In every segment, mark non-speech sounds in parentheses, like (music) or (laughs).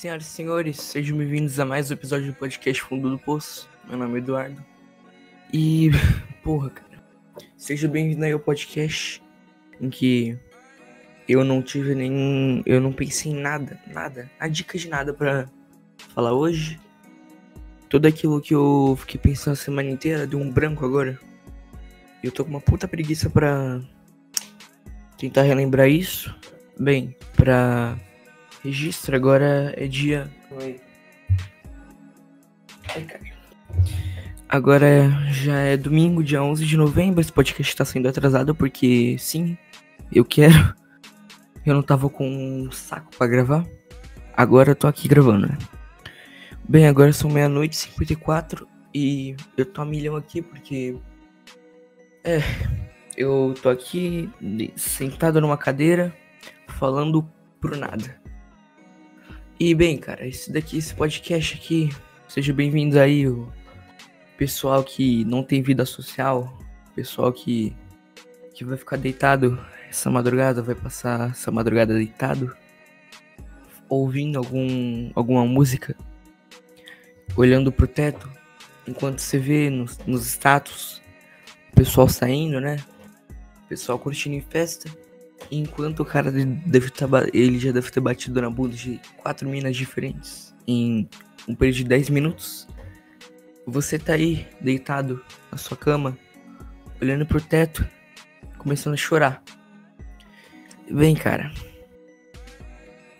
Senhoras e senhores, sejam bem-vindos a mais um episódio do podcast Fundo do Poço. Meu nome é Eduardo. E, (laughs) porra, cara, seja bem-vindo aí ao podcast em que eu não tive nenhum. Eu não pensei em nada, nada, a dica de nada pra falar hoje. Tudo aquilo que eu fiquei pensando a semana inteira deu um branco agora. Eu tô com uma puta preguiça pra tentar relembrar isso. Bem, pra registro agora é dia. Ai, cara. Agora já é domingo, dia 11 de novembro. Esse podcast tá sendo atrasado porque, sim, eu quero. Eu não tava com um saco para gravar. Agora eu tô aqui gravando, né? Bem, agora são meia-noite e 54 e eu tô a milhão aqui porque. É. Eu tô aqui sentado numa cadeira falando por nada. E bem, cara, esse daqui, esse podcast aqui, seja bem-vindo aí, o pessoal que não tem vida social, pessoal que, que vai ficar deitado essa madrugada, vai passar essa madrugada deitado, ouvindo algum, alguma música olhando pro teto, enquanto você vê nos, nos status o pessoal saindo, né? O pessoal curtindo em festa. Enquanto o cara deve tá, ele já deve ter batido na bunda de quatro minas diferentes em um período de 10 minutos. Você tá aí, deitado na sua cama, olhando pro teto, começando a chorar. Bem, cara,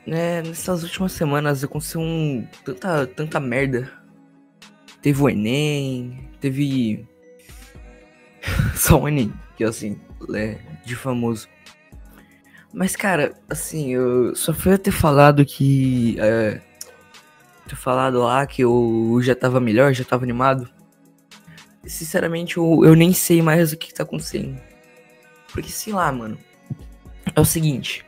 né, nessas últimas semanas aconteceu um, tanta, tanta merda Teve o Enem, teve. (laughs) Só o Enem, que assim, é de famoso. Mas, cara, assim, eu só fui ter falado que. É, ter falado lá que eu já tava melhor, já tava animado. Sinceramente, eu, eu nem sei mais o que, tá acontecendo. Porque, sei lá, mano. É o seguinte.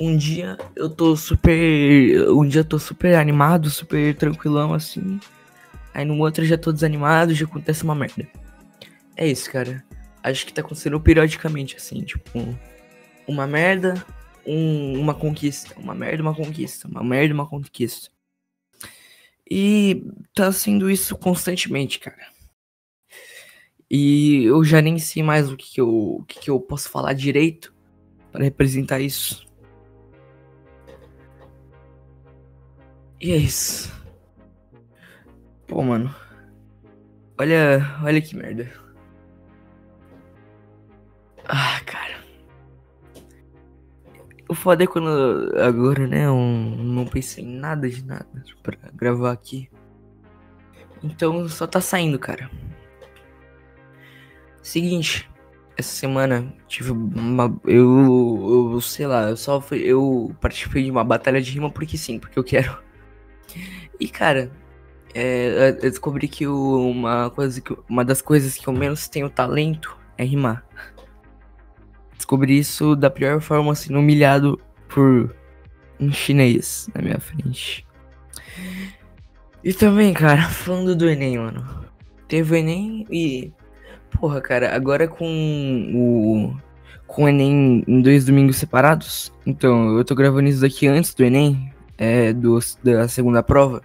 Um dia eu tô super. Um dia eu tô super animado, super tranquilão assim. Aí no outro já tô desanimado, já acontece uma merda. É isso, cara. Acho que tá acontecendo periodicamente, assim, tipo, uma merda, um, uma conquista. Uma merda, uma conquista. Uma merda, uma conquista. E tá sendo isso constantemente, cara. E eu já nem sei mais o que, que eu, o que, que eu posso falar direito para representar isso. E é isso. Pô, mano. Olha, olha que merda. Ah. O foda é quando agora, né, não pensei em nada de nada pra gravar aqui. Então só tá saindo, cara. Seguinte, essa semana tive uma. Eu, eu sei lá, eu só fui. Eu participei de uma batalha de rima porque sim, porque eu quero. E cara, é, eu descobri que uma, coisa que, uma das coisas que eu menos tenho talento é rimar. Descobri isso da pior forma, assim, humilhado por um chinês na minha frente. E também, cara, (laughs) falando do Enem, mano. Teve o Enem e. Porra, cara, agora com o. Com o Enem em dois domingos separados. Então, eu tô gravando isso daqui antes do Enem. É, do, da segunda prova.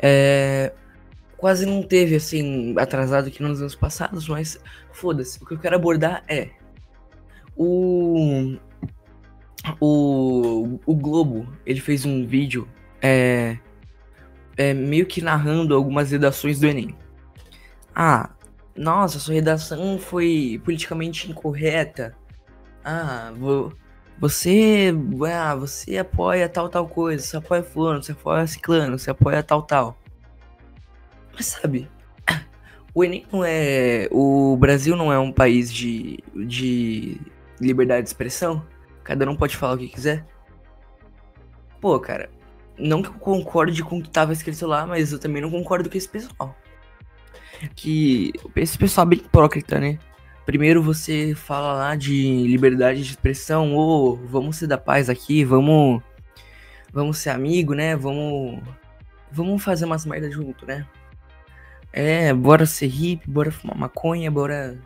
É, quase não teve, assim, atrasado que nos anos passados, mas foda-se. O que eu quero abordar é o, o, o Globo, ele fez um vídeo é, é, meio que narrando algumas redações do Enem. Ah, nossa, sua redação foi politicamente incorreta. Ah, você, ah, você apoia tal, tal coisa, você apoia fulano, você apoia ciclano, você apoia tal, tal. Mas sabe, (coughs) o Enem não é. O Brasil não é um país de, de liberdade de expressão? Cada um pode falar o que quiser? Pô, cara, não que eu concorde com o que tava escrito lá, mas eu também não concordo com esse pessoal. Que esse pessoal é bem hipócrita, né? Primeiro você fala lá de liberdade de expressão, ou oh, vamos ser da paz aqui, vamos vamos ser amigo, né? Vamos vamos fazer umas merdas junto, né? É, bora ser hippie, bora fumar maconha, bora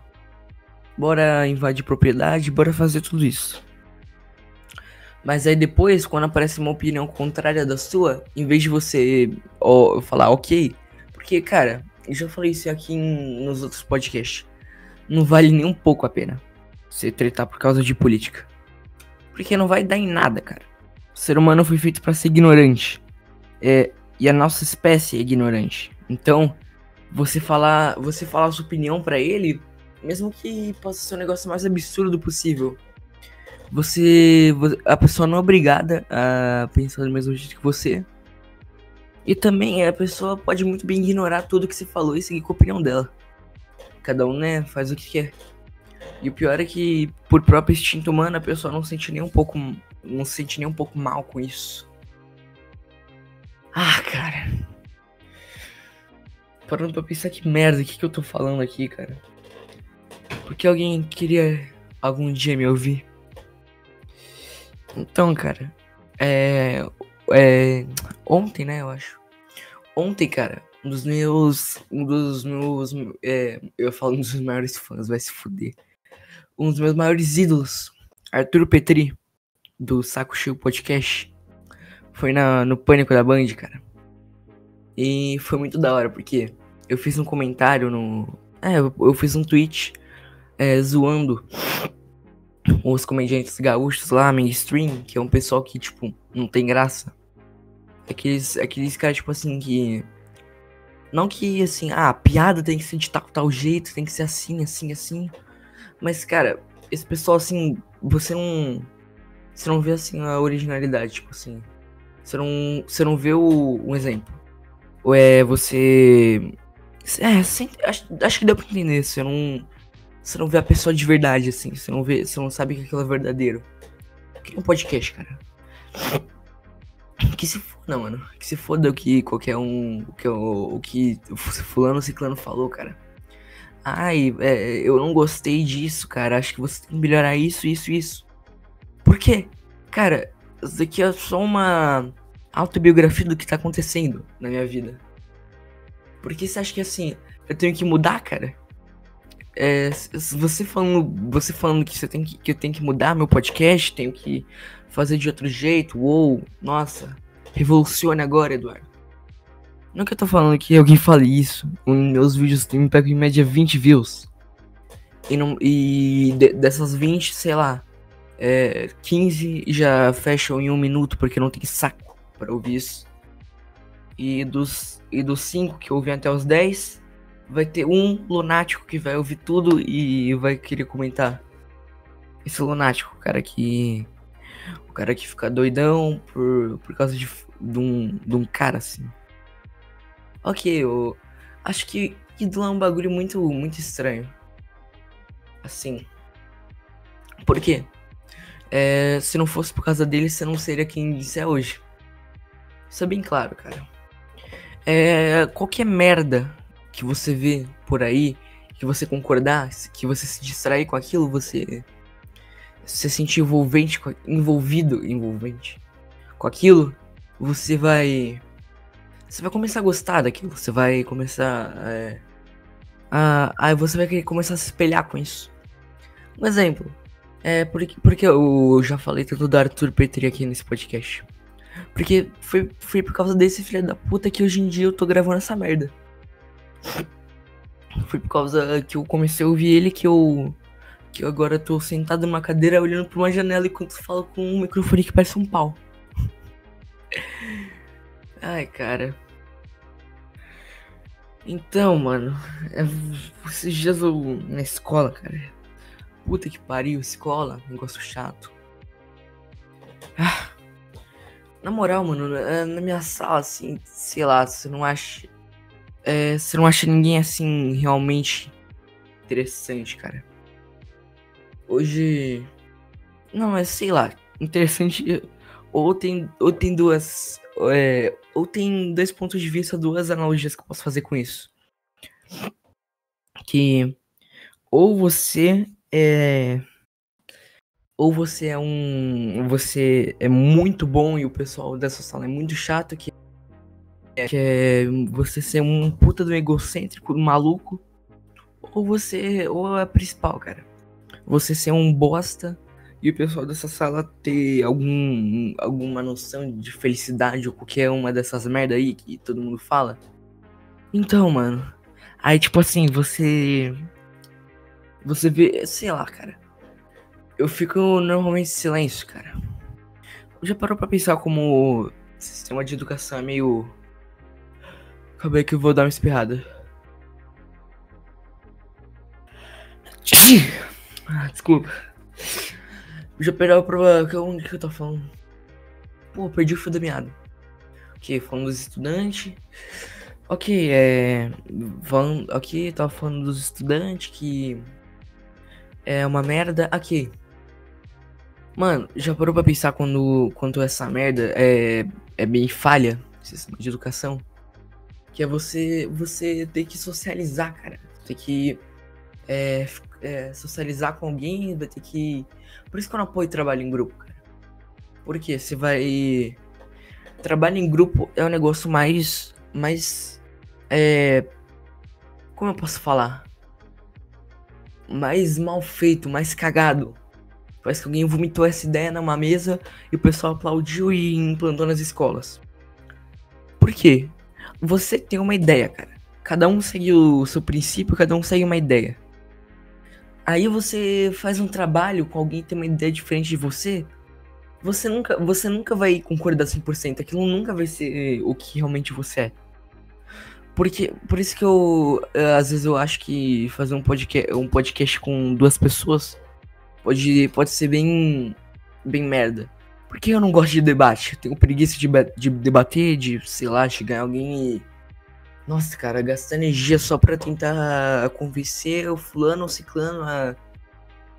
bora invadir propriedade, bora fazer tudo isso. Mas aí depois, quando aparece uma opinião contrária da sua, em vez de você ó, falar ok, porque, cara, eu já falei isso aqui em, nos outros podcasts, não vale nem um pouco a pena você tretar por causa de política. Porque não vai dar em nada, cara. O ser humano foi feito para ser ignorante. É, e a nossa espécie é ignorante. Então, você falar, você falar a sua opinião para ele, mesmo que possa ser o negócio mais absurdo possível, você, a pessoa não é obrigada a pensar do mesmo jeito que você. E também a pessoa pode muito bem ignorar tudo que você falou e seguir com a opinião dela. Cada um, né, faz o que quer. E o pior é que, por próprio instinto humano, a pessoa não sente nem um pouco. Não se sente nem um pouco mal com isso. Ah, cara. Parando pra pensar que merda, o que, que eu tô falando aqui, cara? Porque alguém queria algum dia me ouvir. Então, cara. É. É. Ontem, né, eu acho. Ontem, cara, um dos meus. Um dos meus. É, eu falo um dos maiores fãs, vai se fuder. Um dos meus maiores ídolos, Arthur Petri, do Saco Cheio Podcast. Foi na, no Pânico da Band, cara. E foi muito da hora, porque eu fiz um comentário no. É, eu, eu fiz um tweet é, zoando os comediantes gaúchos lá, mainstream, que é um pessoal que, tipo, não tem graça. Aqueles, aqueles caras, tipo assim, que. Não que assim, ah, a piada tem que ser de tal, tal jeito, tem que ser assim, assim, assim. Mas, cara, esse pessoal, assim, você não. Você não vê assim a originalidade, tipo assim. Você não, você não vê o, um exemplo. Ou é você. É, sem, acho, acho que deu pra entender. Você não. Você não vê a pessoa de verdade, assim. Você não vê. Você não sabe que aquilo é verdadeiro. Que é um podcast, cara. Que se foda, mano. Que se foda o que qualquer um. O que, o, o que fulano ciclano falou, cara. Ai, é, eu não gostei disso, cara. Acho que você tem que melhorar isso, isso, isso. Por quê? Cara, isso daqui é só uma autobiografia do que tá acontecendo na minha vida. Por que você acha que assim, eu tenho que mudar, cara? É, você falando, você falando que você tem que, que eu tenho que mudar meu podcast, tenho que fazer de outro jeito, ou nossa, revolucione agora, Eduardo. Não que eu tô falando que alguém fale isso. Meus vídeos me pegam em média 20 views. E, não, e de, dessas 20, sei lá, é, 15 já fecham em um minuto porque não tem saco para ouvir isso. E dos, e dos 5 que ouvem até os 10, vai ter um lunático que vai ouvir tudo e vai querer comentar. Esse lunático, o cara que. O cara que fica doidão por, por causa de, de, um, de um cara assim. Ok, eu acho que ídolo é um bagulho muito, muito estranho. Assim. Por quê? É, se não fosse por causa dele, você não seria quem você é hoje. Isso é bem claro, cara. É, qualquer merda que você vê por aí, que você concordar, que você se distrair com aquilo, você se sentir envolvente, envolvido, envolvente com aquilo, você vai você vai começar a gostar daquilo, você vai começar é, a, você vai começar a se espelhar com isso. Um exemplo, é porque, porque eu já falei tanto do Arthur Petri aqui nesse podcast. Porque foi, foi por causa desse filho da puta que hoje em dia eu tô gravando essa merda. Foi por causa que eu comecei a ouvir ele que eu. Que eu agora tô sentado numa cadeira olhando pra uma janela enquanto falo com um microfone que parece um pau. (laughs) Ai, cara. Então, mano, é, esses dias eu na escola, cara. Puta que pariu, escola, negócio chato. Ah, na moral, mano, na minha sala, assim, sei lá, você não acha. É, você não acha ninguém assim realmente interessante, cara. Hoje. Não, é sei lá, interessante. (laughs) Ou tem, ou tem duas é, ou tem dois pontos de vista, duas analogias que eu posso fazer com isso. Que ou você é ou você é um você é muito bom e o pessoal dessa sala é muito chato que que é você ser um puta do egocêntrico, maluco, ou você ou é a principal, cara. Você ser um bosta e o pessoal dessa sala ter algum, alguma noção de felicidade ou qualquer uma dessas merda aí que todo mundo fala. Então, mano. Aí, tipo assim, você. Você vê. Sei lá, cara. Eu fico normalmente em silêncio, cara. Já parou pra pensar como o sistema de educação é meio. Acabei que eu vou dar uma espirrada. (coughs) Ah, desculpa. Já parou pra. Onde que eu tô falando? Pô, perdi o fio da meada. Ok, falando dos estudantes. Ok, é. Falando, ok, tava falando dos estudantes que. É uma merda. Aqui. Mano, já parou pra pensar quando, quando essa merda é, é bem falha, sistema de educação? Que é você, você ter que socializar, cara. Ter que é, é, socializar com alguém, vai ter que. Por isso que eu não apoio trabalho em grupo, cara. Porque você vai. Trabalho em grupo é um negócio mais. mais. É. Como eu posso falar? Mais mal feito, mais cagado. Parece que alguém vomitou essa ideia numa mesa e o pessoal aplaudiu e implantou nas escolas. Por quê? Você tem uma ideia, cara. Cada um segue o seu princípio, cada um segue uma ideia. Aí você faz um trabalho com alguém que tem uma ideia diferente de você. Você nunca, você nunca vai concordar 100%. Aquilo nunca vai ser o que realmente você é. Porque, por isso que eu, eh, às vezes eu acho que fazer um podcast, um podcast com duas pessoas pode, pode ser bem, bem merda. Porque eu não gosto de debate. Eu tenho preguiça de, de debater, de, sei lá, chegar em alguém e. Nossa, cara, gastar energia só pra tentar convencer o fulano ou ciclano a,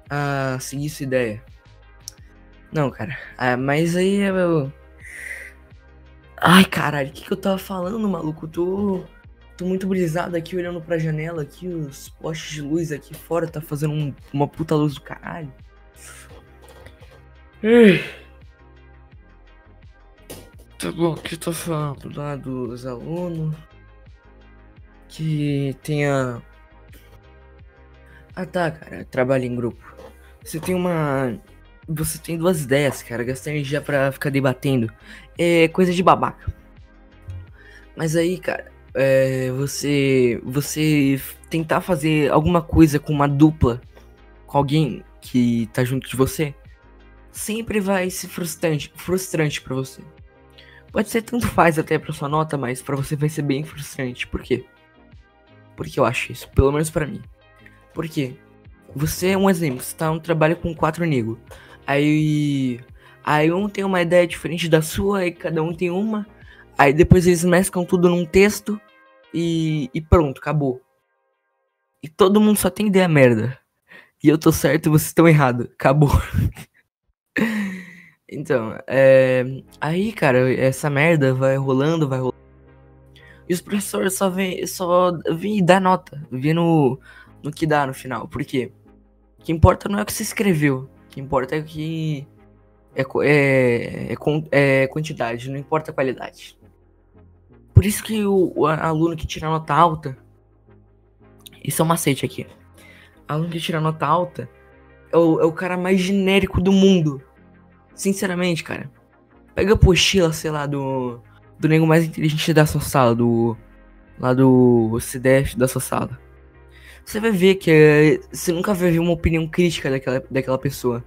a seguir sua ideia. Não, cara. Ah, mas aí é meu. Ai, caralho, o que, que eu tava falando, maluco? Tô. Tô muito brisado aqui olhando pra janela aqui, os postes de luz aqui fora tá fazendo um, uma puta luz do caralho. Tá bom, que tô falando lá dos alunos que tenha. Ah tá, cara, trabalho em grupo. Você tem uma. Você tem duas ideias, cara, gastar energia pra ficar debatendo. É coisa de babaca. Mas aí, cara, é, você você tentar fazer alguma coisa com uma dupla, com alguém que tá junto de você, sempre vai ser frustrante, frustrante para você. Pode ser tanto faz até para sua nota, mas para você vai ser bem frustrante. Por quê? Porque eu acho isso, pelo menos para mim. Por quê? Você é um exemplo, você tá um trabalho com quatro negros. Aí aí um tem uma ideia diferente da sua, aí cada um tem uma. Aí depois eles mesclam tudo num texto e, e pronto, acabou. E todo mundo só tem ideia merda. E eu tô certo e vocês estão errados. Acabou. (laughs) então, é... aí, cara, essa merda vai rolando, vai rolando. E os professores só vêm só vem dar nota, vê no, no que dá no final. Por quê? O que importa não é o que você escreveu. O que importa é o que. É, é, é, é quantidade, não importa a qualidade. Por isso que o, o aluno que tira nota alta. Isso é um macete aqui. Aluno que tira nota alta é o, é o cara mais genérico do mundo. Sinceramente, cara. Pega a pochila, sei lá, do. Do nego mais inteligente da sua sala, do. Lá do CDF da sua sala. Você vai ver que é, você nunca vai ver uma opinião crítica daquela, daquela pessoa.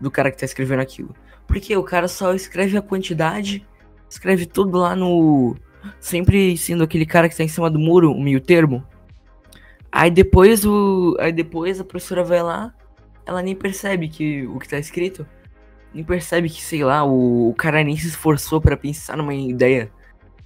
Do cara que tá escrevendo aquilo. Porque o cara só escreve a quantidade, escreve tudo lá no sempre sendo aquele cara que tá em cima do muro, o meio termo. Aí depois o. Aí depois a professora vai lá, ela nem percebe que o que tá escrito. Nem percebe que, sei lá, o, o cara nem se esforçou para pensar numa ideia.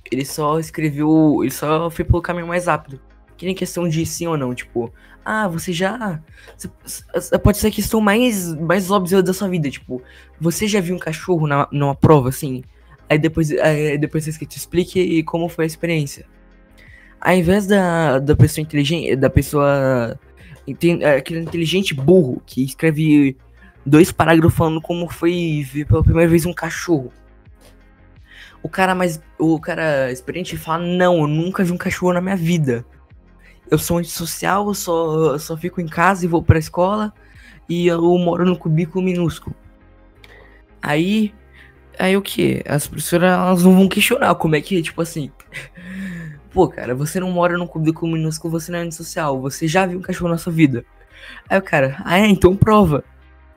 Ele só escreveu. Ele só foi pelo caminho mais rápido. Que nem questão de sim ou não, tipo, ah, você já. Você, pode ser a questão mais, mais óbvia da sua vida, tipo, você já viu um cachorro na, numa prova assim? Aí depois, aí depois vocês que te explique como foi a experiência. Ao invés da, da pessoa inteligente, da pessoa é, aquele inteligente burro que escreve dois parágrafos falando como foi ver pela primeira vez um cachorro. O cara mais. O cara experiente fala, não, eu nunca vi um cachorro na minha vida. Eu sou antissocial, eu só, eu só fico em casa e vou pra escola. E eu moro no cubículo minúsculo. Aí, aí o que? As professoras elas não vão questionar como é que, tipo assim. (laughs) Pô, cara, você não mora num cubículo minúsculo, você não é antissocial, você já viu um cachorro na sua vida. Aí o cara, ah é, então prova.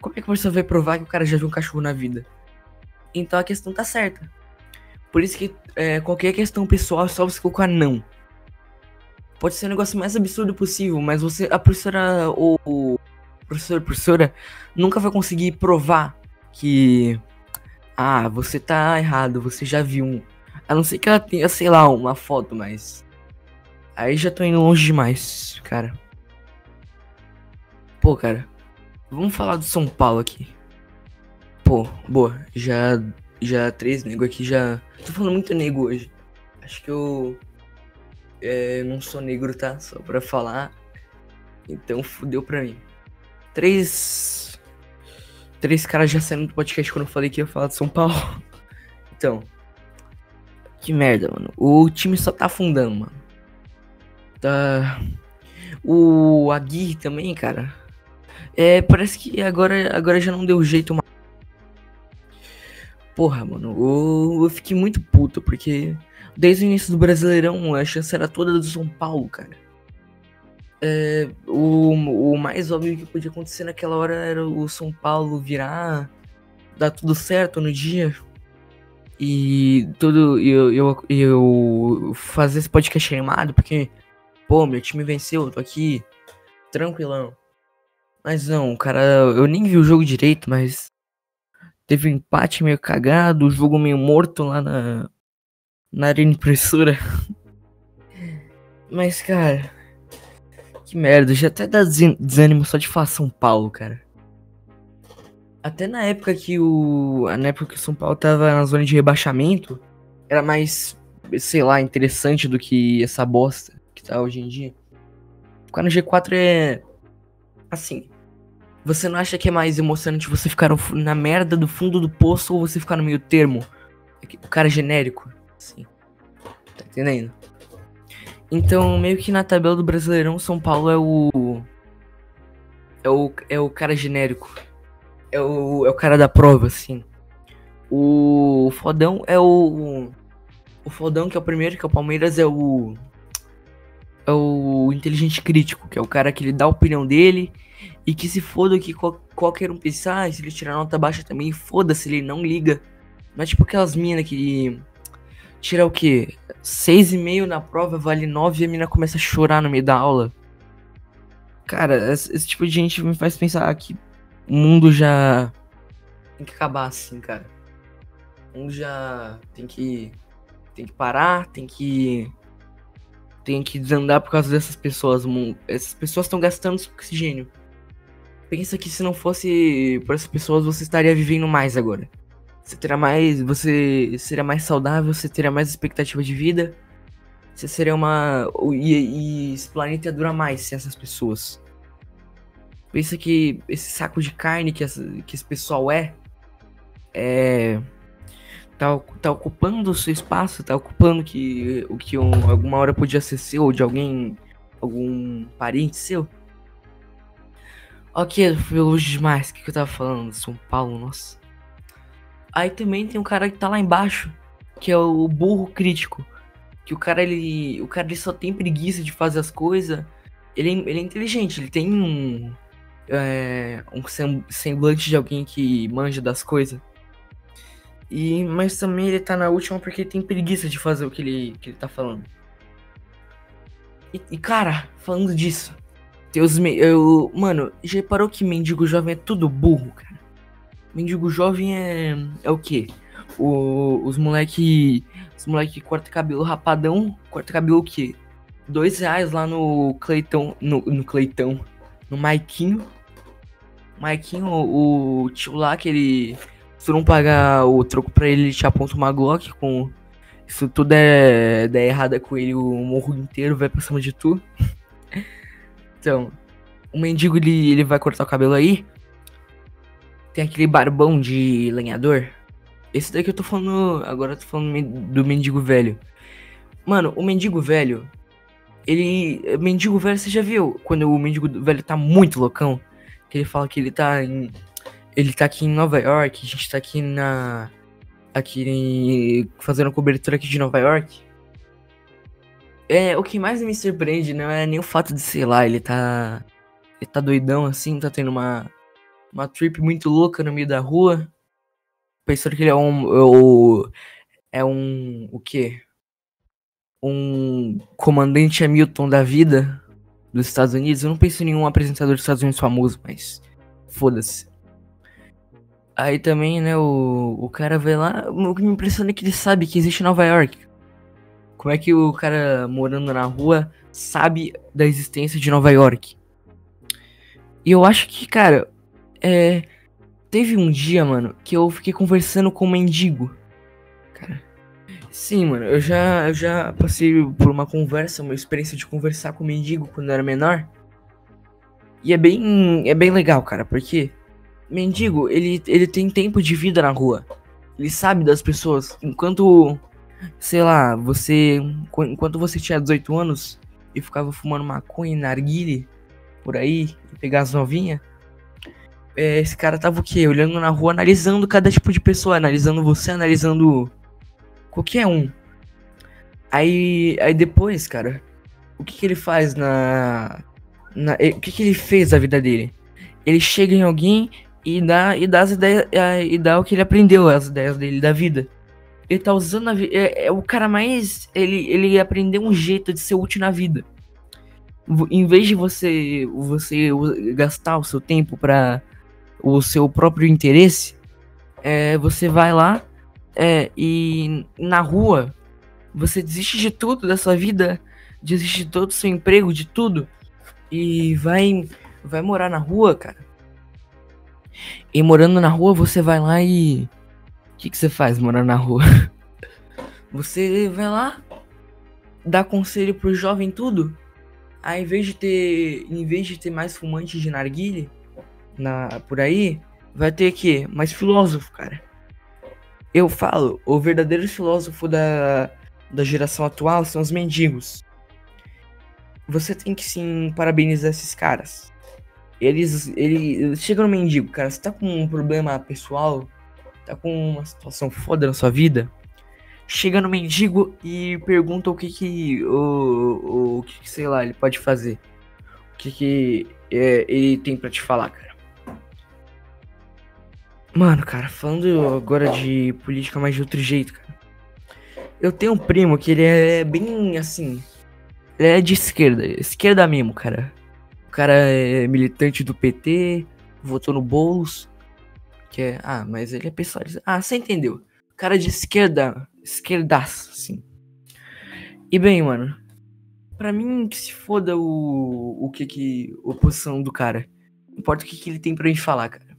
Como é que você vai provar que o cara já viu um cachorro na vida? Então a questão tá certa. Por isso que é, qualquer questão pessoal só você colocar não. Pode ser o negócio mais absurdo possível, mas você, a professora ou o professor, professora, nunca vai conseguir provar que ah, você tá errado, você já viu um. A não ser que ela tenha, sei lá, uma foto, mas. Aí já tô indo longe demais, cara. Pô, cara. Vamos falar do São Paulo aqui. Pô, boa. Já. Já três nego aqui já. Tô falando muito nego hoje. Acho que eu. É, não sou negro, tá? Só pra falar. Então fudeu pra mim. Três. Três caras já saíram do podcast quando eu falei que ia falar de São Paulo. (laughs) Então. Que merda, mano. O time só tá afundando, mano. Tá. O Aguirre também, cara. É, parece que agora, agora já não deu jeito mais. Porra, mano. Eu, eu fiquei muito puto, porque desde o início do Brasileirão a chance era toda do São Paulo, cara. É, o, o mais óbvio que podia acontecer naquela hora era o São Paulo virar, dar tudo certo no dia. E tudo. Eu, eu, eu fazer esse podcast animado, porque, pô, meu time venceu, eu tô aqui tranquilão. Mas não, cara, eu nem vi o jogo direito, mas teve um empate meio cagado, o jogo meio morto lá na, na arena impressora. (laughs) mas, cara, que merda, já até dá desânimo só de falar São Paulo, cara. Até na época que o. Na época que o São Paulo tava na zona de rebaixamento, era mais, sei lá, interessante do que essa bosta que tá hoje em dia. Ficar no G4 é. Assim. Você não acha que é mais emocionante você ficar na merda do fundo do poço ou você ficar no meio termo? O cara genérico. Assim. Tá entendendo? Então, meio que na tabela do Brasileirão, São Paulo é o. É o, é o cara genérico. É o, é o cara da prova, assim. O fodão é o. O fodão, que é o primeiro, que é o Palmeiras, é o. É o inteligente crítico, que é o cara que ele dá a opinião dele e que se foda que qual, qualquer um pensar, se ele tirar nota baixa também, foda-se, ele não liga. É tipo aquelas minas que tira o quê? 6,5 na prova, vale 9 e a mina começa a chorar no meio da aula. Cara, esse, esse, tipo de gente me faz pensar que o mundo já tem que acabar assim, cara. O mundo já tem que tem que parar, tem que tem que desandar por causa dessas pessoas. Essas pessoas estão gastando oxigênio. Pensa que se não fosse por essas pessoas, você estaria vivendo mais agora. Você terá mais. Você seria mais saudável, você teria mais expectativa de vida. Você seria uma. E, e esse planeta ia durar mais sem essas pessoas. Pensa que esse saco de carne que, essa, que esse pessoal é. É. Tá, tá ocupando o seu espaço, tá ocupando que, o que um, alguma hora podia ser seu, ou de alguém. algum parente seu. Ok, foi longe demais. O que, que eu tava falando? São Paulo, nossa. Aí também tem um cara que tá lá embaixo, que é o burro crítico. Que o cara, ele. O cara ele só tem preguiça de fazer as coisas. Ele, ele é inteligente, ele tem um. É, um semblante de alguém que manja das coisas. E, mas também ele tá na última porque ele tem preguiça de fazer o que ele, que ele tá falando. E, e cara, falando disso, tem os. Eu, mano, já reparou que mendigo jovem é tudo burro, cara? Mendigo jovem é. É o quê? O, os moleque. Os moleque corta cabelo rapadão. Corta cabelo o quê? Dois reais lá no Cleitão. No, no Cleitão. No Maiquinho. Maiquinho, o, o tio lá que ele. Se tu não pagar o troco pra ele, ele te aponta uma Glock com. Se tudo é, der errada com ele, o morro inteiro vai pra cima de tu. (laughs) então, o mendigo ele, ele vai cortar o cabelo aí. Tem aquele barbão de lenhador. Esse daqui eu tô falando. Agora eu tô falando do mendigo velho. Mano, o mendigo velho. Ele. Mendigo velho, você já viu? Quando o mendigo velho tá muito loucão. Que ele fala que ele tá em. Ele tá aqui em Nova York, a gente tá aqui na. Aqui fazendo cobertura aqui de Nova York. É, o que mais me surpreende não é nem o fato de, sei lá, ele tá. Ele tá doidão assim, tá tendo uma. Uma trip muito louca no meio da rua. Pensando que ele é um. É um. O quê? Um comandante Hamilton da vida dos Estados Unidos. Eu não penso em nenhum apresentador dos Estados Unidos famoso, mas. Foda-se. Aí também, né, o, o cara vê lá. O que me impressiona é que ele sabe que existe Nova York. Como é que o cara morando na rua sabe da existência de Nova York? E eu acho que, cara, é. Teve um dia, mano, que eu fiquei conversando com um mendigo. Cara. Sim, mano, eu já, eu já passei por uma conversa, uma experiência de conversar com um mendigo quando eu era menor. E é bem, é bem legal, cara, porque mendigo, ele, ele tem tempo de vida na rua. Ele sabe das pessoas. Enquanto, sei lá, você. Enquanto você tinha 18 anos e ficava fumando maconha e narguile por aí, e pegar as novinhas. É, esse cara tava o quê? Olhando na rua, analisando cada tipo de pessoa, analisando você, analisando qualquer um. Aí, aí depois, cara, o que, que ele faz na, na o que, que ele fez da vida dele? Ele chega em alguém e dá, e dá as ideias, e dá o que ele aprendeu, as ideias dele da vida. Ele tá usando a vida. É, é, o cara mais. Ele, ele aprendeu um jeito de ser útil na vida. Em vez de você, você gastar o seu tempo para o seu próprio interesse, é, você vai lá é, e na rua você desiste de tudo da sua vida, desiste de todo o seu emprego, de tudo, e vai, vai morar na rua, cara. E morando na rua, você vai lá e. Que, que você faz morando na rua? (laughs) Você vai lá, dá conselho pro jovem tudo. Aí, em vez de ter. Em vez de ter mais fumantes de narguile na, por aí, vai ter que mais filósofo, cara. Eu falo, o verdadeiro filósofo da, da geração atual são os mendigos. Você tem que sim parabenizar esses caras. Eles, ele chega no mendigo, cara, você tá com um problema pessoal, tá com uma situação foda na sua vida, chega no mendigo e pergunta o que que o, o que, sei lá, ele pode fazer. O que que é, ele tem para te falar, cara. Mano, cara, falando agora de política mais de outro jeito, cara. Eu tenho um primo que ele é bem assim, ele é de esquerda, esquerda mesmo, cara cara é militante do PT, votou no Boulos. Que é. Ah, mas ele é pessoal. Ah, você entendeu. Cara de esquerda. Esquerdaço, assim. E bem, mano. Pra mim, que se foda o. O que que. Oposição do cara. Não importa o que, que ele tem pra gente falar, cara.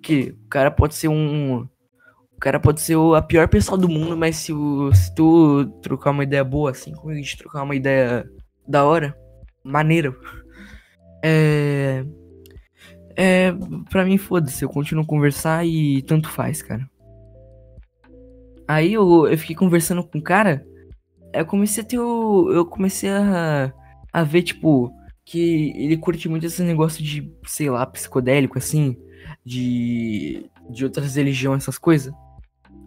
Que o cara pode ser um. O cara pode ser a pior pessoa do mundo, mas se, o, se tu trocar uma ideia boa, assim, como a gente trocar uma ideia da hora, maneiro. É. É. Pra mim, foda-se, eu continuo a conversar e tanto faz, cara. Aí eu, eu fiquei conversando com o cara. Eu comecei a ter o. Eu comecei a. A ver, tipo. Que ele curte muito esse negócio de, sei lá, psicodélico, assim. De. De outras religiões, essas coisas.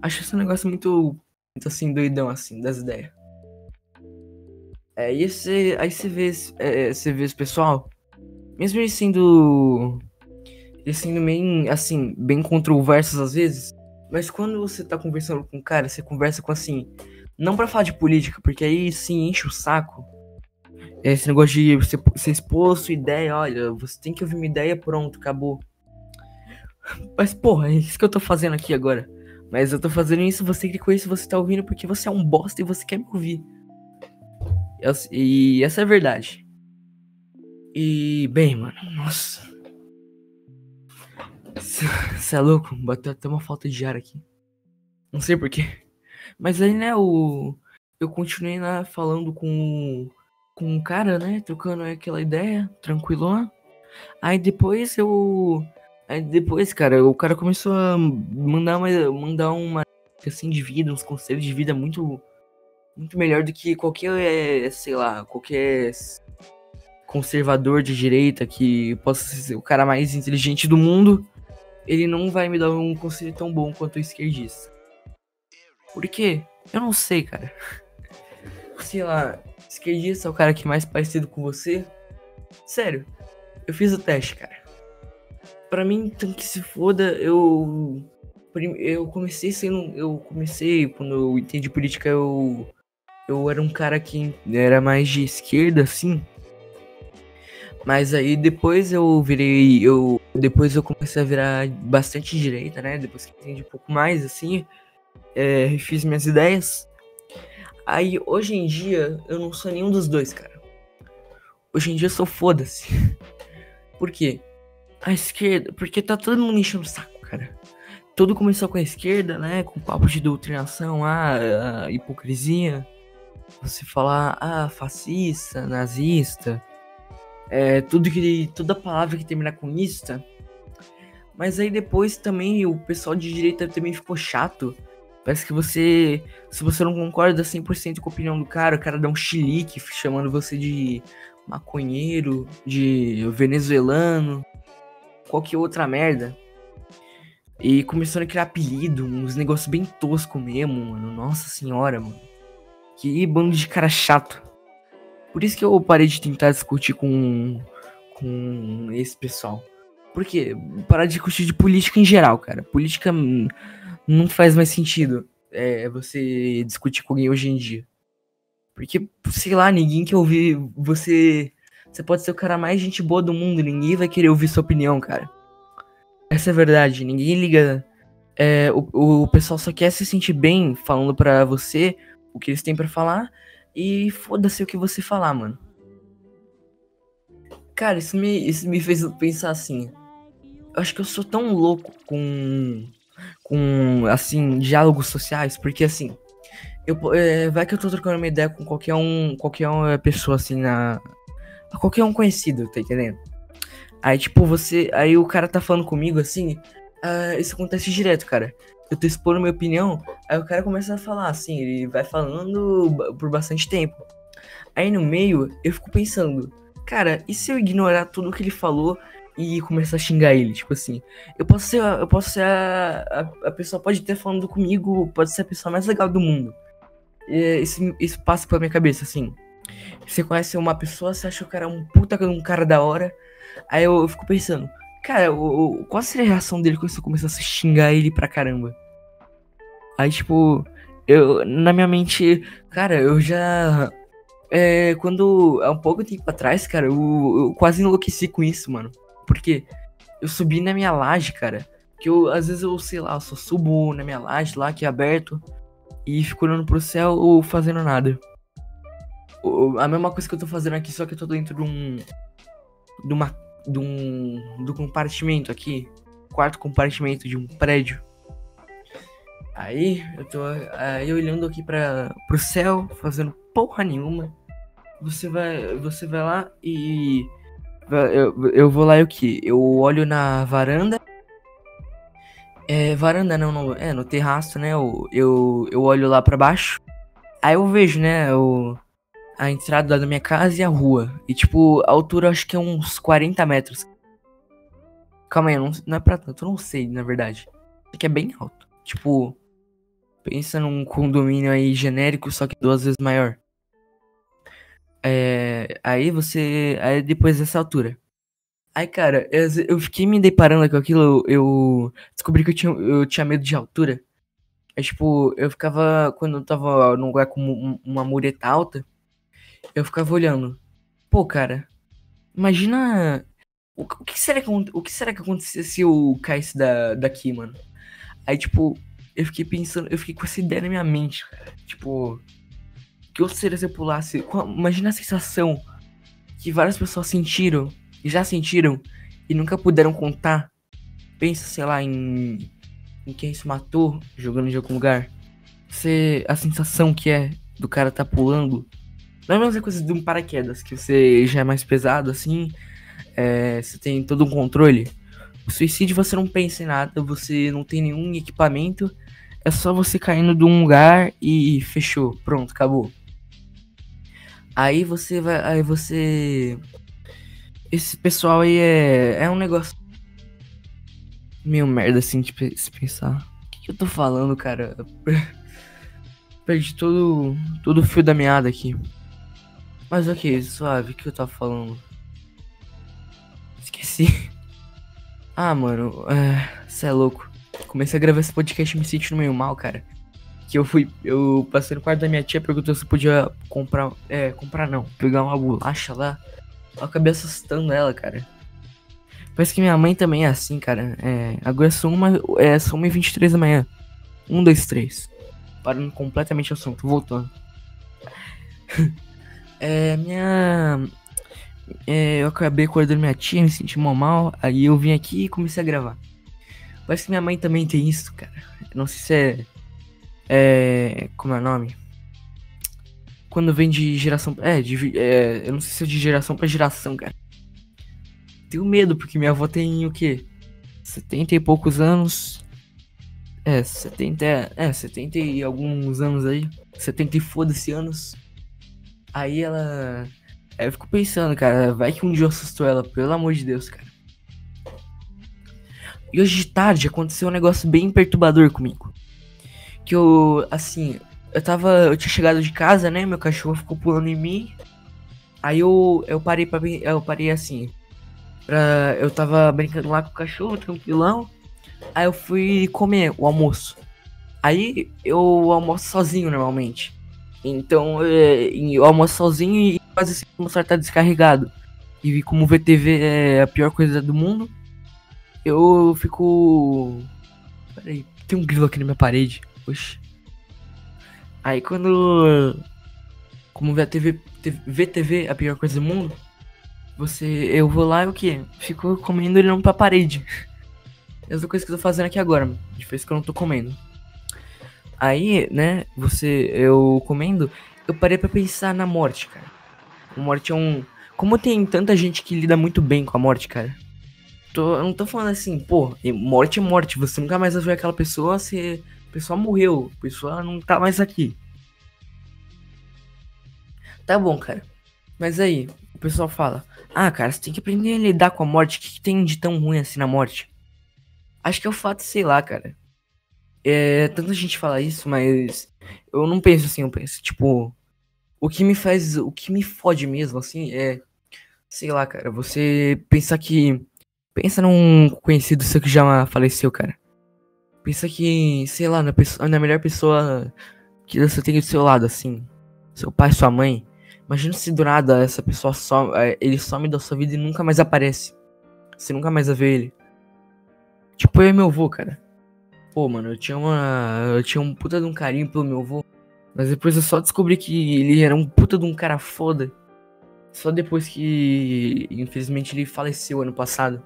Acho esse negócio muito. Muito assim, doidão, assim, das ideias. É, e esse, aí você vê, é, você vê esse pessoal mesmo ele sendo. Ele sendo bem, assim, bem controversos às vezes. Mas quando você tá conversando com um cara, você conversa com assim. Não para falar de política, porque aí sim enche o saco. É esse negócio de você, você expor sua ideia, olha, você tem que ouvir uma ideia, pronto, acabou. Mas, porra, é isso que eu tô fazendo aqui agora. Mas eu tô fazendo isso, você que com isso você tá ouvindo porque você é um bosta e você quer me ouvir. E essa é a verdade. E, bem, mano, nossa. Você é louco? Bateu até uma falta de ar aqui. Não sei porquê. Mas aí, né, o. Eu continuei lá falando com. Com um cara, né? Trocando aquela ideia, tranquilo. Aí depois eu. Aí depois, cara, o cara começou a mandar uma. Mandar uma. Assim, de vida, uns conselhos de vida muito. Muito melhor do que qualquer. Sei lá, qualquer conservador de direita que possa ser o cara mais inteligente do mundo ele não vai me dar um conselho tão bom quanto o esquerdista. Por quê? Eu não sei, cara. (laughs) Sei lá, esquerdista é o cara que é mais parecido com você. Sério, eu fiz o teste, cara. Pra mim, tanto que se foda, eu. Eu comecei sendo. Eu comecei, quando eu entendi política, eu. Eu era um cara que era mais de esquerda, assim. Mas aí depois eu virei. Eu, depois eu comecei a virar bastante direita, né? Depois que entendi um pouco mais, assim. É, fiz minhas ideias. Aí hoje em dia eu não sou nenhum dos dois, cara. Hoje em dia eu sou foda-se. (laughs) Por quê? A esquerda. Porque tá todo mundo enchendo o saco, cara. Tudo começou com a esquerda, né? Com papo de doutrinação, ah, hipocrisia. Você falar, ah, fascista, nazista é, tudo que toda palavra que terminar com ista. Mas aí depois também o pessoal de direita também ficou chato. Parece que você, se você não concorda 100% com a opinião do cara, o cara dá um chilique chamando você de maconheiro, de venezuelano, qualquer outra merda. E começando a criar apelido, uns negócios bem tosco mesmo, mano. Nossa senhora, mano. Que bando de cara chato. Por isso que eu parei de tentar discutir com, com esse pessoal. Porque parar de discutir de política em geral, cara. Política não faz mais sentido é, você discutir com alguém hoje em dia. Porque, sei lá, ninguém quer ouvir você. Você pode ser o cara mais gente boa do mundo, ninguém vai querer ouvir sua opinião, cara. Essa é a verdade, ninguém liga. É, o, o pessoal só quer se sentir bem falando para você o que eles têm para falar e foda-se o que você falar, mano. Cara, isso me, isso me fez pensar assim. Eu acho que eu sou tão louco com. com, assim, diálogos sociais, porque assim. Eu, é, vai que eu tô trocando uma ideia com qualquer um. qualquer uma pessoa assim na. Qualquer um conhecido, tá entendendo? Aí, tipo, você. Aí o cara tá falando comigo assim. Uh, isso acontece direto, cara eu tô expondo minha opinião, aí o cara começa a falar assim, ele vai falando por bastante tempo. Aí no meio, eu fico pensando, cara, e se eu ignorar tudo que ele falou e começar a xingar ele? Tipo assim, eu posso ser, eu posso ser a, a, a pessoa pode ter falando comigo, pode ser a pessoa mais legal do mundo. E isso, isso passa pela minha cabeça, assim. Você conhece uma pessoa, você acha o cara um puta um cara da hora. Aí eu, eu fico pensando, Cara, o, o, qual seria a reação dele quando você começasse a xingar ele pra caramba? Aí, tipo, eu, na minha mente, cara, eu já. É, quando. Há um pouco tempo atrás, cara, eu, eu quase enlouqueci com isso, mano. Porque eu subi na minha laje, cara. Que eu, às vezes, eu, sei lá, eu só subo na minha laje lá, que é aberto. E fico olhando pro céu ou fazendo nada. A mesma coisa que eu tô fazendo aqui, só que eu tô dentro de um. De uma de um do compartimento aqui, quarto compartimento de um prédio. Aí eu tô aí olhando aqui para pro céu, fazendo porra nenhuma. Você vai você vai lá e eu, eu vou lá e o que? Eu olho na varanda. É, varanda não, não, é no terraço, né? Eu, eu, eu olho lá para baixo. Aí eu vejo, né, o a entrada da minha casa e a rua. E, tipo, a altura acho que é uns 40 metros. Calma aí, não, não é pra tanto, eu não sei, na verdade. Isso aqui é bem alto. Tipo, pensa num condomínio aí genérico, só que duas vezes maior. É, aí você. Aí depois dessa altura. Aí, cara, eu, eu fiquei me deparando com aquilo, eu descobri que eu tinha, eu tinha medo de altura. É tipo, eu ficava. Quando eu tava num lugar com uma mureta alta, eu ficava olhando. Pô, cara, imagina. O, o, que será que, o que será que aconteceria se eu caísse da, daqui, mano? Aí, tipo, eu fiquei pensando, eu fiquei com essa ideia na minha mente, cara. Tipo, que eu seria se eu pulasse? Imagina a sensação que várias pessoas sentiram, e já sentiram, e nunca puderam contar. Pensa, sei lá, em, em quem se matou jogando em algum lugar. Você, a sensação que é do cara tá pulando não é a mesma coisa de um paraquedas, que você já é mais pesado assim, é, você tem todo um controle. O suicídio você não pensa em nada, você não tem nenhum equipamento, é só você caindo de um lugar e fechou, pronto, acabou. Aí você vai. Aí você. Esse pessoal aí é. É um negócio. meio merda assim de se pensar. O que, que eu tô falando, cara? (laughs) Perdi todo, todo o fio da meada aqui. Mas ok, suave, o que eu tava falando? Esqueci. (laughs) Ah, mano, você é, é louco. Comecei a gravar esse podcast me sentindo meio mal, cara. Que eu fui. Eu passei no quarto da minha tia perguntou se podia comprar. É, comprar não. Pegar uma bolacha lá. Eu acabei assustando ela, cara. Parece que minha mãe também é assim, cara. É, agora são uma. É, são 1h23 da manhã. 1, 2, 3. Parando completamente o assunto, voltando. (laughs) é, minha. É, eu acabei acordando minha tia, me senti mal mal. Aí eu vim aqui e comecei a gravar. Parece que minha mãe também tem isso, cara. Não sei se é. É. Como é o nome? Quando vem de geração. É, de, é, eu não sei se é de geração pra geração, cara tenho medo, porque minha avó tem o quê? 70 e poucos anos. É, 70. É, 70 e alguns anos aí. 70 e foda-se anos. Aí ela. Aí eu fico pensando, cara, vai que um dia eu assusto ela, pelo amor de Deus, cara. E hoje de tarde aconteceu um negócio bem perturbador comigo. Que eu, assim, eu tava. Eu tinha chegado de casa, né? Meu cachorro ficou pulando em mim. Aí eu, eu parei pra. Eu parei assim pra. Eu tava brincando lá com o cachorro, tranquilão. Aí eu fui comer o almoço. Aí eu almoço sozinho normalmente. Então é, eu almoço sozinho e quase sempre celular tá descarregado. E como VTV é a pior coisa do mundo, eu fico. Peraí, tem um grilo aqui na minha parede. Oxi. Aí quando. Como VTV, VTV é a pior coisa do mundo, você, eu vou lá e o que? Fico comendo ele pra parede. (laughs) Essa coisa que eu tô fazendo aqui agora, de vez que eu não tô comendo. Aí, né, você, eu comendo, eu parei para pensar na morte, cara. A morte é um. Como tem tanta gente que lida muito bem com a morte, cara. Tô, eu não tô falando assim, pô, morte é morte, você nunca mais vai ver aquela pessoa se. A pessoa morreu, a pessoa não tá mais aqui. Tá bom, cara. Mas aí, o pessoal fala: Ah, cara, você tem que aprender a lidar com a morte. O que, que tem de tão ruim assim na morte? Acho que é o fato, sei lá, cara. É, tanta gente fala isso, mas eu não penso assim, eu penso, tipo, o que me faz, o que me fode mesmo, assim, é, sei lá, cara, você pensar que, pensa num conhecido seu que já faleceu, cara. Pensa que, sei lá, na, pessoa, na melhor pessoa que você tem do seu lado, assim, seu pai, sua mãe, Imagina se do nada essa pessoa some, é, ele some da sua vida e nunca mais aparece. Você nunca mais vai ver ele. Tipo eu e meu avô, cara. Pô, mano, eu tinha uma. Eu tinha um puta de um carinho pelo meu avô. Mas depois eu só descobri que ele era um puta de um cara foda. Só depois que. Infelizmente ele faleceu ano passado.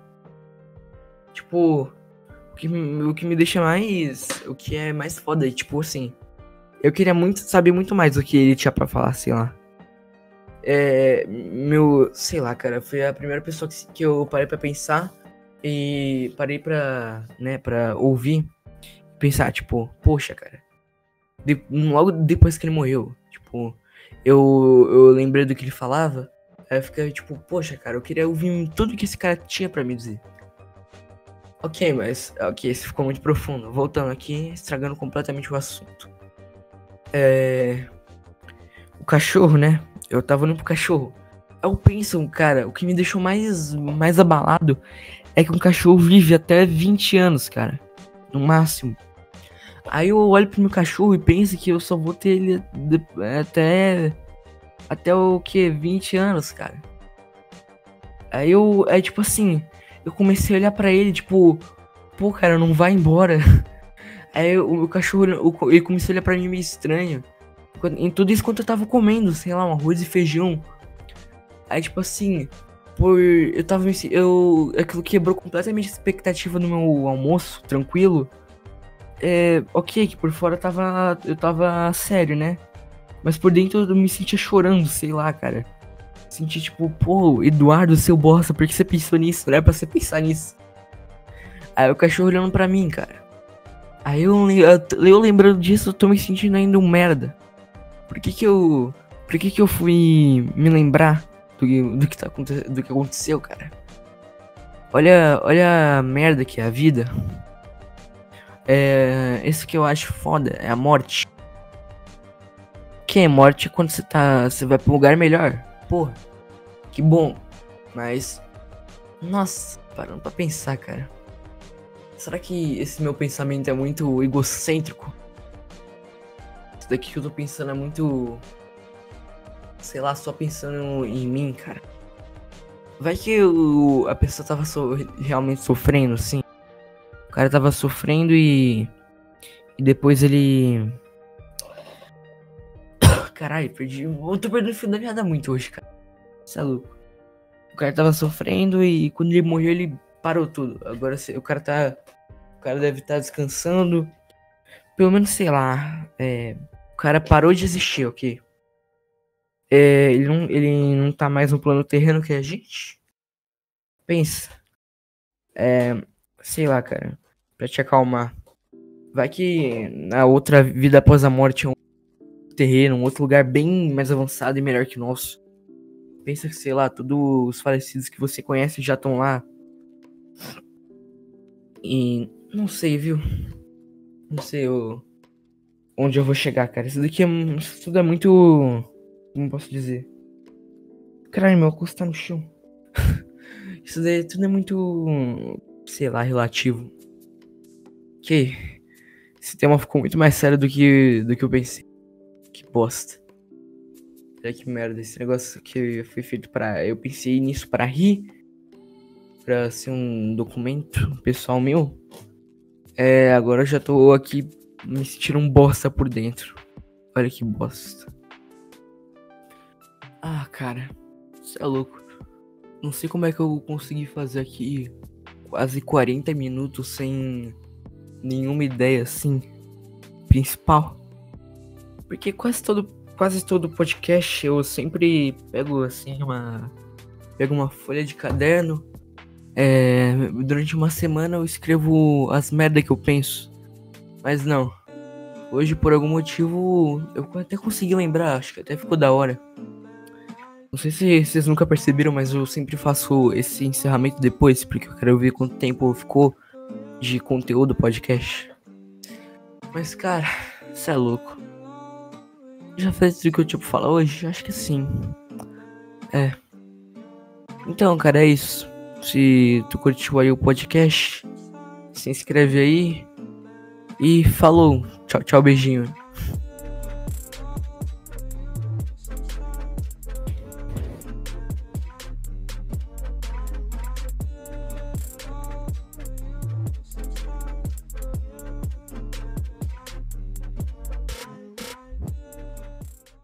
Tipo. O que, o que me deixa mais. O que é mais foda, é, tipo assim. Eu queria muito saber muito mais do que ele tinha para falar, sei lá é, meu, sei lá, cara, foi a primeira pessoa que, que eu parei para pensar e parei para, né, para ouvir, pensar, tipo, poxa, cara, de, logo depois que ele morreu, tipo, eu, eu lembrei do que ele falava, aí eu fiquei tipo, poxa, cara, eu queria ouvir tudo que esse cara tinha para me dizer. Ok, mas, ok, isso ficou muito profundo. Voltando aqui, estragando completamente o assunto. É. O cachorro, né? eu tava olhando pro cachorro. Eu penso, cara, o que me deixou mais, mais abalado é que um cachorro vive até 20 anos, cara. No máximo. Aí eu olho pro meu cachorro e penso que eu só vou ter ele até. Até o que? 20 anos, cara. Aí eu. É tipo assim. Eu comecei a olhar para ele, tipo. Pô, cara, não vai embora. (laughs) Aí o, o cachorro. Ele começou a olhar pra mim meio estranho. Em tudo isso quando eu tava comendo, sei lá, um arroz e feijão. Aí, tipo assim, por. Eu tava. Eu. Aquilo quebrou completamente a expectativa do meu almoço, tranquilo. É. Ok, que por fora tava. Eu tava sério, né? Mas por dentro eu me sentia chorando, sei lá, cara. Senti tipo, pô, Eduardo, seu bosta, por que você pensou nisso? Não era pra você pensar nisso. Aí o cachorro olhando pra mim, cara. Aí eu, eu, eu lembrando disso, eu tô me sentindo ainda um merda. Por que que eu. Por que que eu fui me lembrar do, do, que, tá, do que aconteceu, cara? Olha, olha a merda que é a vida. É, esse que eu acho foda é a morte. Que é morte quando você tá. Você vai pra um lugar melhor. Porra. Que bom. Mas. Nossa, parando pra pensar, cara. Será que esse meu pensamento é muito egocêntrico? Isso daqui que eu tô pensando é muito. Sei lá, só pensando em mim, cara. Vai que a pessoa tava so, realmente sofrendo, assim. Cara tava sofrendo e. E depois ele. (coughs) Caralho, perdi. Eu tô perdendo o fio da meada muito hoje, cara. Você é louco. O cara tava sofrendo e quando ele morreu ele parou tudo. Agora o cara tá. O cara deve estar tá descansando. Pelo menos, sei lá. É, o cara parou de existir, ok? É, ele, não, ele não tá mais no plano terreno que a gente. Pensa. É, sei lá, cara. Pra te acalmar. Vai que na outra vida após a morte é um terreno, um outro lugar bem mais avançado e melhor que o nosso. Pensa que, sei lá, todos os falecidos que você conhece já estão lá. E não sei, viu? Não sei eu, onde eu vou chegar, cara. Isso daqui é, isso tudo é muito. Como posso dizer? Caralho, meu óculos tá no chão. (laughs) isso daí tudo é muito. Sei lá, relativo. Esse tema ficou muito mais sério do que, do que eu pensei. Que bosta. Olha que merda, esse negócio que foi feito para Eu pensei nisso para rir, pra ser um documento pessoal meu. É, agora eu já tô aqui me sentindo um bosta por dentro. Olha que bosta. Ah, cara, você é louco. Não sei como é que eu consegui fazer aqui quase 40 minutos sem nenhuma ideia assim principal. Porque quase todo quase todo podcast eu sempre pego assim uma pego uma folha de caderno. É, durante uma semana eu escrevo as merdas que eu penso. Mas não. Hoje por algum motivo eu até consegui lembrar, acho que até ficou da hora. Não sei se vocês nunca perceberam, mas eu sempre faço esse encerramento depois, porque eu quero ver quanto tempo ficou de conteúdo podcast. Mas cara, você é louco. Já fez tudo que eu tipo falar hoje? Acho que sim. É. Então, cara, é isso. Se tu curtiu aí o podcast, se inscreve aí. E falou. Tchau, tchau, beijinho.